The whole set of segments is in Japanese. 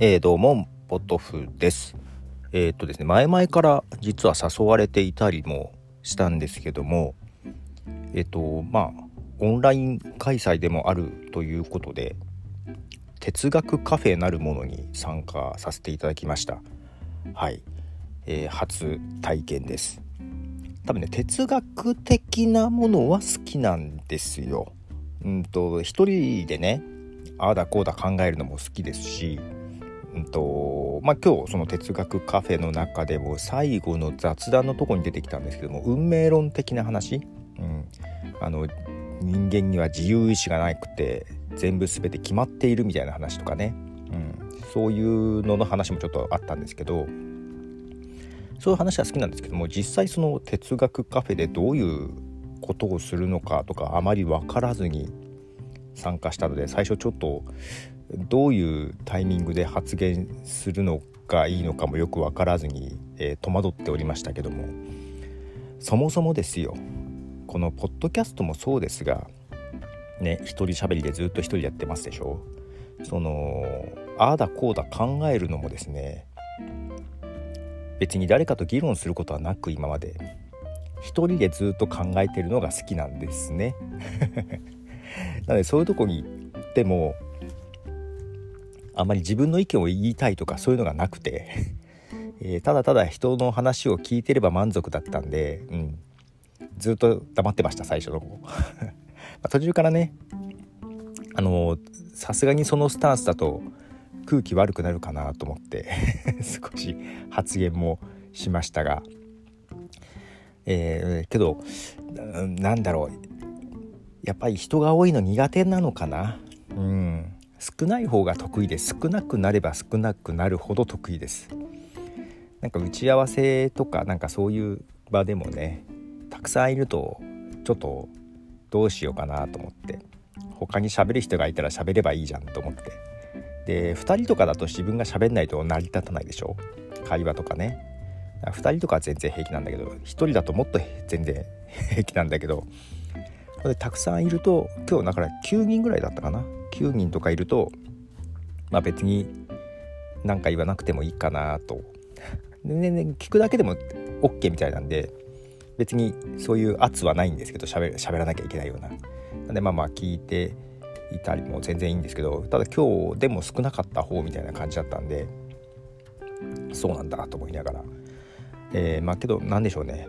えー、どうも、ポトフです。えー、っとですね、前々から実は誘われていたりもしたんですけども、えっと、まあ、オンライン開催でもあるということで、哲学カフェなるものに参加させていただきました。はい。えー、初体験です。多分ね、哲学的なものは好きなんですよ。うんと、一人でね、ああだこうだ考えるのも好きですし、うんとまあ、今日その哲学カフェの中でも最後の雑談のとこに出てきたんですけども運命論的な話、うん、あの人間には自由意志がなくて全部全て決まっているみたいな話とかね、うん、そういうのの話もちょっとあったんですけどそういう話は好きなんですけども実際その哲学カフェでどういうことをするのかとかあまり分からずに参加したので最初ちょっとどういうタイミングで発言するのがいいのかもよく分からずに、えー、戸惑っておりましたけども。そもそもですよ。このポッドキャストもそうですがね一人喋りでずっと一人やってますでしょ。そのああだこうだ考えるのもですね別に誰かと議論することはなく今まで一人でずっと考えてるのが好きなんですね。なのでそういうとこに行ってもあまり自分の意見を言いたいとかそういうのがなくて えー、ただただ人の話を聞いてれば満足だったんで、うん、ずっと黙ってました最初の方。ま途中からねあのさすがにそのスタンスだと空気悪くなるかなと思って 少し発言もしましたがえー、けどなんだろう。やっぱり人が多いの苦手なのかな？うん。少ない方が得意で少なくなれば少なくなるほど得意です。なんか打ち合わせとかなんかそういう場でもねたくさんいるとちょっとどうしようかなと思って。他に喋る人がいたら喋ればいいじゃんと思って。で2人とかだと自分が喋んないと成り立たないでしょ？会話とかね。2人とかは全然平気なんだけど1人だともっと全然平気なんだけどでたくさんいると今日だから9人ぐらいだったかな。9人とかいるとまあ別に何か言わなくてもいいかなと。で、ね、聞くだけでも OK みたいなんで別にそういう圧はないんですけど喋喋らなきゃいけないような。なんでまあまあ聞いていたりも全然いいんですけどただ今日でも少なかった方みたいな感じだったんでそうなんだと思いながら。えー、まあけど何でしょうね。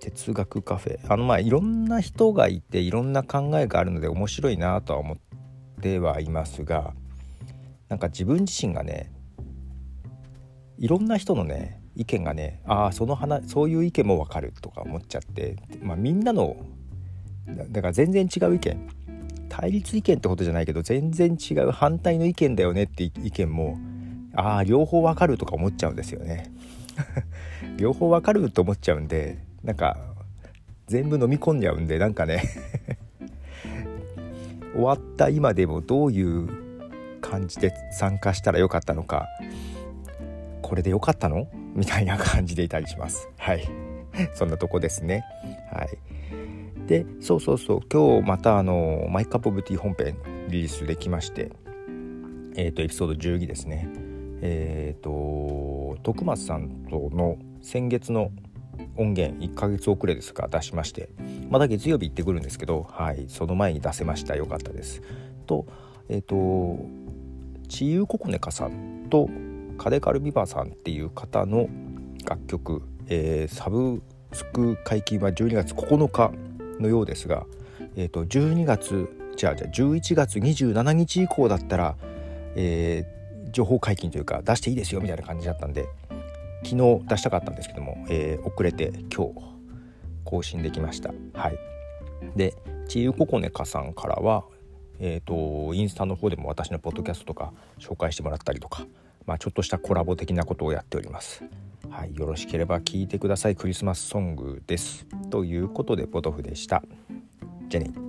哲学カフェ。あのまあいろんな人がいていろんな考えがあるので面白いなとは思ってはいますがなんか自分自身がねいろんな人のね意見がねああその話そういう意見もわかるとか思っちゃって、まあ、みんなのだから全然違う意見。対立意見ってことじゃないけど全然違う反対の意見だよねって意見もああ両方わかるとか思っちゃうんですよね。両方わかると思っちゃうんでなんか全部飲み込んじゃうんでなんかね。終わった今でもどういう感じで参加したらよかったのか。これでよかったの？みたいな感じでいたりします。はい。そんなとこですね。はい。でそうそうそう。今日またあの My Cup of Tea 本編リリースできましてえっ、ー、とエピソード12ですね。えっ、ー、と徳松さんとの先月の音源1ヶ月遅れですが出しましてまた月曜日行ってくるんですけど、はい、その前に出せましたよかったです。とえっ、ー、とちゆここねかさんとカデカルビバさんっていう方の楽曲、えー、サブスク解禁は12月9日のようですが、えー、と12月じゃあじゃあ11月27日以降だったら、えー、情報解禁というか出していいですよみたいな感じだったんで昨日出したかったんですけども、えー、遅れて今日更新できました。はい、でちゆここねかさんからは、えーと、インスタの方でも私のポッドキャストとか紹介してもらったりとか、まあ、ちょっとしたコラボ的なことをやっております。はい、よろしければ聴いてくださいクリスマスソングです。ということでポトフでした。じゃあね。